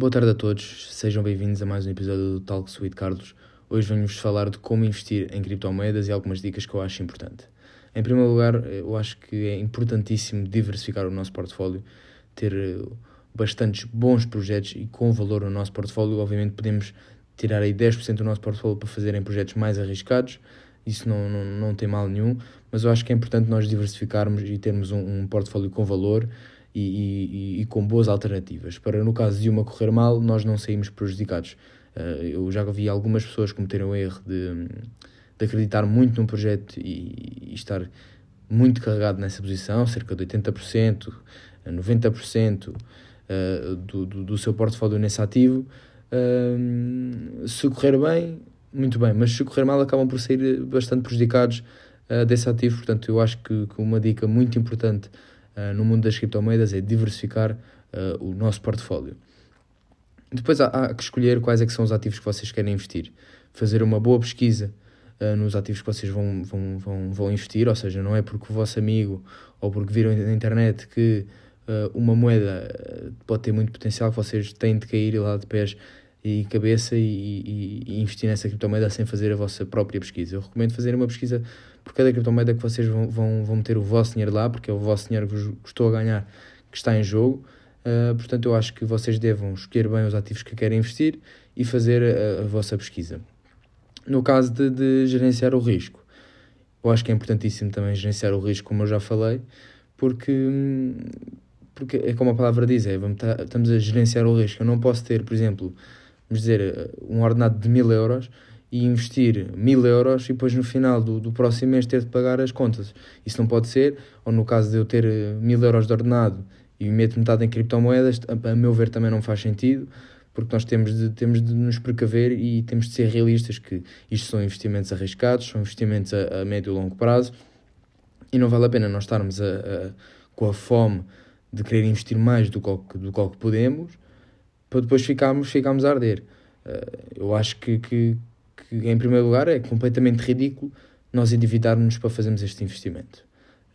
Boa tarde a todos, sejam bem-vindos a mais um episódio do Talk Sweet Carlos. Hoje venho-vos falar de como investir em criptomoedas e algumas dicas que eu acho importante. Em primeiro lugar, eu acho que é importantíssimo diversificar o nosso portfólio, ter eh, bastantes bons projetos e com valor no nosso portfólio. Obviamente podemos tirar aí 10% do nosso portfólio para fazerem projetos mais arriscados, isso não, não, não tem mal nenhum, mas eu acho que é importante nós diversificarmos e termos um, um portfólio com valor e, e, e, com boas alternativas, para no caso de uma correr mal, nós não saímos prejudicados. Uh, eu já vi algumas pessoas cometerem o erro de, de acreditar muito num projeto e, e, estar muito carregado nessa posição, cerca de 80%, 90% uh, do, do, do seu portfólio nesse ativo. Uh, se correr bem, muito bem, mas se correr mal, acabam por sair bastante prejudicados uh, desse ativo. Portanto, eu acho que, que uma dica muito importante no mundo das criptomoedas é diversificar uh, o nosso portfólio. Depois há, há, que escolher quais é que são os ativos que vocês querem investir. Fazer uma boa pesquisa uh, nos ativos que vocês vão, vão, vão, vão investir, ou seja, não é porque o vosso amigo ou porque viram na internet que uma moeda pode ter muito potencial que vocês têm de cair lá de pés e cabeça e, e, e, investir nessa criptomoeda sem fazer a vossa própria pesquisa. Eu recomendo fazer uma pesquisa por cada criptomoeda que vocês vão, vão, vão meter o vosso dinheiro lá, porque é o vosso dinheiro que estou a ganhar que está em jogo. Uh, portanto, eu acho que vocês devam escolher bem os ativos que querem investir e fazer a, a vossa pesquisa. No caso de, de, gerenciar o risco, eu acho que é importantíssimo também gerenciar o risco, como eu já falei, porque, porque é como a palavra diz, é, vamos, tá, estamos a gerenciar o risco. Eu não posso ter, por exemplo, vamos dizer, um ordenado de mil euros e investir mil euros e depois no final do, do próximo mês ter de pagar as contas. Isso não pode ser, ou no caso de eu ter eh, mil euros de ordenado e meto metade em criptomoedas, a, a meu ver também não faz sentido, porque nós temos de, temos de nos precaver e temos de ser realistas que isto são investimentos arriscados, são investimentos a, a médio e longo prazo, e não vale a pena nós estarmos a, a, com a fome de querer investir mais do que, do que podemos, para depois ficarmos, ficarmos a arder. Uh, eu acho que, que, que, em primeiro lugar, é completamente ridículo nós endividarmos para fazermos este investimento.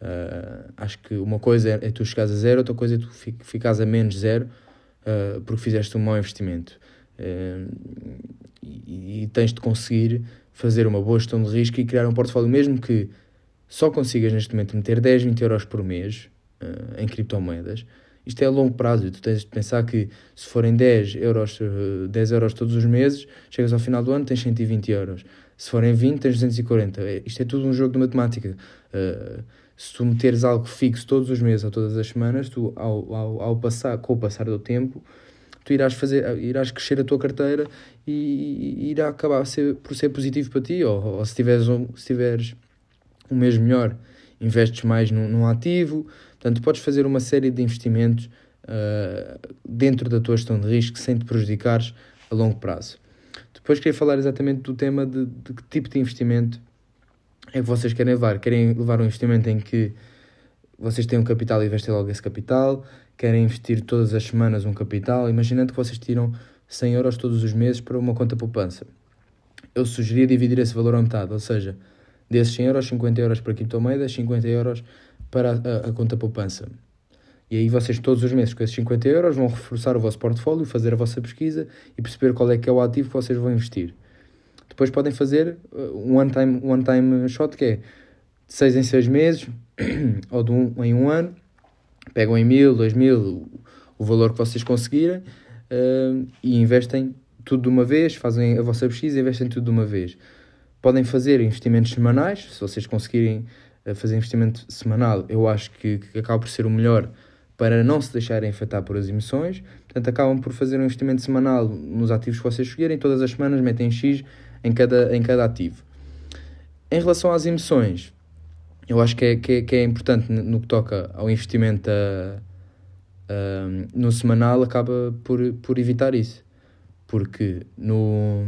Uh, acho que uma coisa é, tu chegares a zero, outra coisa é tu ficares a menos zero uh, porque fizeste um mau investimento. E, e, tens de conseguir fazer uma boa gestão de risco e criar um portfólio, mesmo que só consigas neste momento meter 10, 20 euros por mês em criptomoedas isto é a longo prazo. Tu tens de pensar que se forem 10 euros, 10 eh, euros todos os meses, chegas ao final do ano tens 120 euros. Se forem 20, tens 240. É, isto é tudo um jogo de matemática. Uh, se tu meteres algo fixo todos os meses ou todas as semanas, tu, ao, ao, ao passar, com o passar do tempo, tu irás, fazer, irás crescer a tua carteira e, e irá acabar ser, por ser positivo para ti. Ou, ou se, tiveres um, se tiveres um mês melhor, investes mais num, num ativo, Portanto, podes fazer uma série de investimentos uh, dentro da tua gestão de risco sem te prejudicares a longo prazo. Depois queria falar exatamente do tema de, de que tipo de investimento é que vocês querem levar. Querem levar um investimento em que vocês têm um capital e investem logo esse capital, querem investir todas as semanas um capital, imaginando que vocês tiram 100 euros todos os meses para uma conta poupança. Eu sugeria dividir esse valor à metade, ou seja, desses 100 euros, 50 euros para criptomoedas, 50 euros para a, a, conta poupança. E aí vocês todos os meses com esses 50 euros vão reforçar o vosso portfólio, fazer a vossa pesquisa e perceber qual é que é o ativo que vocês vão investir. Depois podem fazer uh, um one-time one time shot, que é de 6 em 6 meses ou de um em um ano, pegam em mil, dois mil, o valor que vocês conseguirem uh, e investem tudo de uma vez, fazem a vossa pesquisa e investem tudo de uma vez. Podem fazer investimentos semanais, se vocês conseguirem fazer investimento semanal, eu acho que, que acaba por ser o melhor para não se deixarem afetar por as emoções. Portanto, acabam por fazer um investimento semanal nos ativos que vocês escolherem, todas as semanas metem X em cada, em cada ativo. Em relação às emoções, eu acho que é, que é, que é importante no que toca ao investimento a, a, no semanal, acaba por, por evitar isso. Porque no,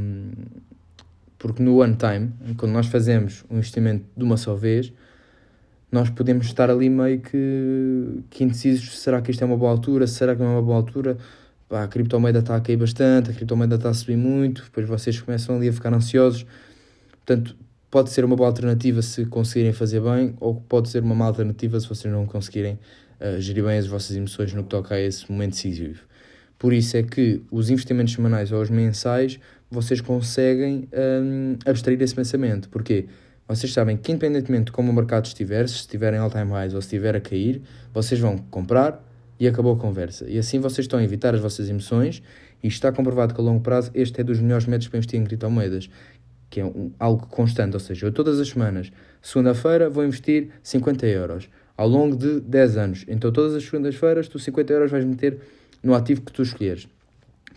porque no one time, quando nós fazemos um investimento de uma só vez, nós podemos estar ali meio que, que indecisos, será que isto é uma boa altura, será que não é uma boa altura, Pá, a criptomoeda está a cair bastante, a criptomoeda está a subir muito, depois vocês começam ali a ficar ansiosos, portanto pode ser uma boa alternativa se conseguirem fazer bem, ou pode ser uma má alternativa se vocês não conseguirem uh, gerir bem as vossas emoções no que toca a esse momento decisivo. Por isso é que os investimentos semanais ou os mensais vocês conseguem um, abstrair esse pensamento. Porquê? Vocês sabem que, independentemente de como o mercado estiver, se estiver em all-time highs ou se estiver a cair, vocês vão comprar e acabou a conversa. E assim vocês estão a evitar as vossas emoções e está comprovado que a longo prazo este é dos melhores métodos para investir em criptomoedas, que é um, algo constante. Ou seja, eu todas as semanas, segunda-feira, vou investir 50 euros ao longo de 10 anos. Então, todas as segundas-feiras, tu 50 euros vais meter no ativo que tu escolheres.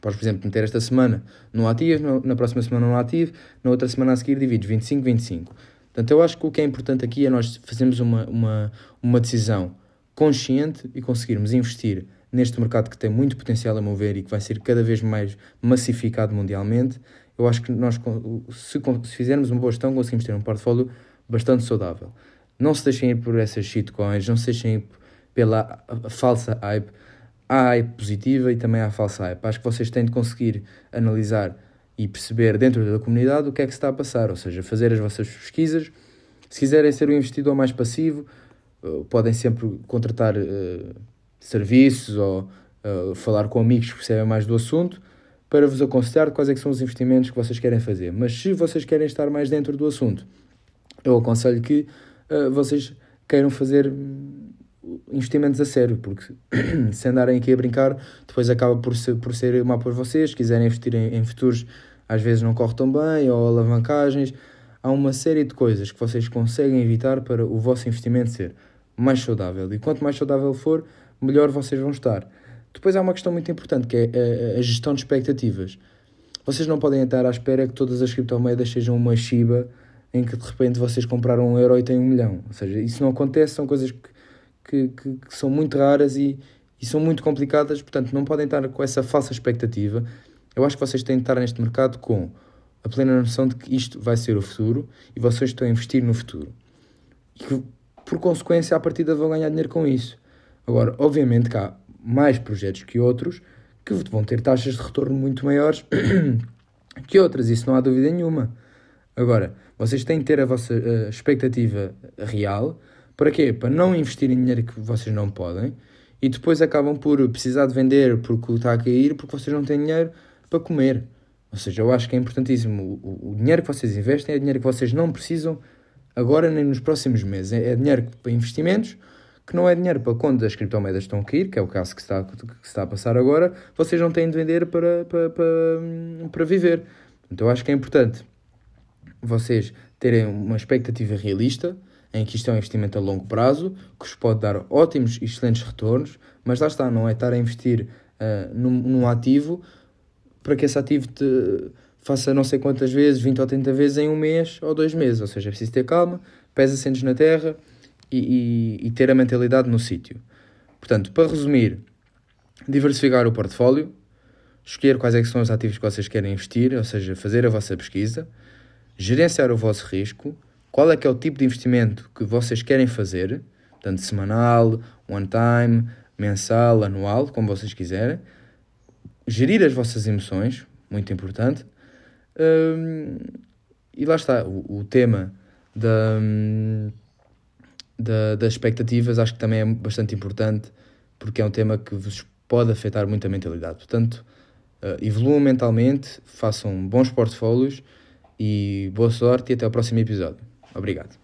Podes, por exemplo, meter esta semana no ativo, na próxima semana no ativo, na outra semana a seguir divides 25, 25. Portanto, eu acho que o que é importante aqui é nós fazermos uma, uma, uma decisão consciente e conseguirmos investir neste mercado que tem muito potencial a mover e que vai ser cada vez mais massificado mundialmente. Eu acho que nós, se, se fizermos uma boa gestão, conseguimos ter um portfólio bastante saudável. Não se deixem ir por essas shitcoins, não se deixem ir pela falsa hype há hype positiva e também há falsa hype. Acho que vocês têm de conseguir analisar e perceber dentro da comunidade o que é que se está a passar, ou seja, fazer as vossas pesquisas. Se quiserem ser um investidor mais passivo, uh, podem sempre contratar uh, serviços ou uh, falar com amigos que percebem mais do assunto para vos aconselhar quais é são os investimentos que vocês querem fazer. Mas se vocês querem estar mais dentro do assunto, eu aconselho que vocês queiram fazer investimentos a sério, porque se andarem aqui a brincar, depois acaba por ser, por ser mal para vocês. Se quiserem investir em, em futuros, às vezes não corre tão bem, ou alavancagens. Há uma série de coisas que vocês conseguem evitar para o vosso investimento ser mais saudável. E quanto mais saudável for, melhor vocês vão estar. Depois há uma questão muito importante que é a, a gestão de expectativas. Vocês não podem estar à espera que todas as criptomoedas sejam uma Shiba em que de repente vocês compraram um euro e têm um milhão. Ou seja, isso não acontece, são coisas que que, que, que são muito raras e, e são muito complicadas, portanto, não podem estar com essa falsa expectativa. Eu acho que vocês têm de estar neste mercado com a plena noção de que isto vai ser o futuro e vocês estão a investir no futuro. E que, por consequência, à partida vão ganhar dinheiro com isso. Agora, obviamente que há mais projetos que outros que vão ter taxas de retorno muito maiores que outras, isso não há dúvida nenhuma. Agora, vocês têm de ter a vossa uh, expectativa real para quê? Para não investirem dinheiro que vocês não podem e depois acabam por precisar de vender porque está a cair porque vocês não têm dinheiro para comer. Ou seja, eu acho que é importantíssimo. O, o dinheiro que vocês investem é dinheiro que vocês não precisam agora nem nos próximos meses. É, é dinheiro para investimentos que não é dinheiro para quando as criptomoedas estão a cair, que é o caso que está, que está a passar agora, vocês não têm de vender para, para, para, para viver. Então eu acho que é importante vocês terem uma expectativa realista em que isto é um investimento a longo prazo, que vos pode dar ótimos e excelentes retornos, mas lá está, não é estar a investir uh, num, num, ativo para que esse ativo te faça não sei quantas vezes, 20 ou 30 vezes em um mês ou dois meses. Ou seja, é preciso ter calma, pés assentes na terra e, e, e ter a mentalidade no sítio. Portanto, para resumir, diversificar o portfólio, escolher quais é são os ativos que vocês querem investir, ou seja, fazer a vossa pesquisa, gerenciar o vosso risco, qual é que é o tipo de investimento que vocês querem fazer, tanto semanal, one time, mensal, anual, como vocês quiserem. Gerir as vossas emoções, muito importante. Um, e lá está, o, o tema da, da, das expectativas acho que também é bastante importante, porque é um tema que vos pode afetar muito a mentalidade. Portanto, uh, evoluam mentalmente, façam bons portfólios e boa sorte e até ao próximo episódio. Obrigado.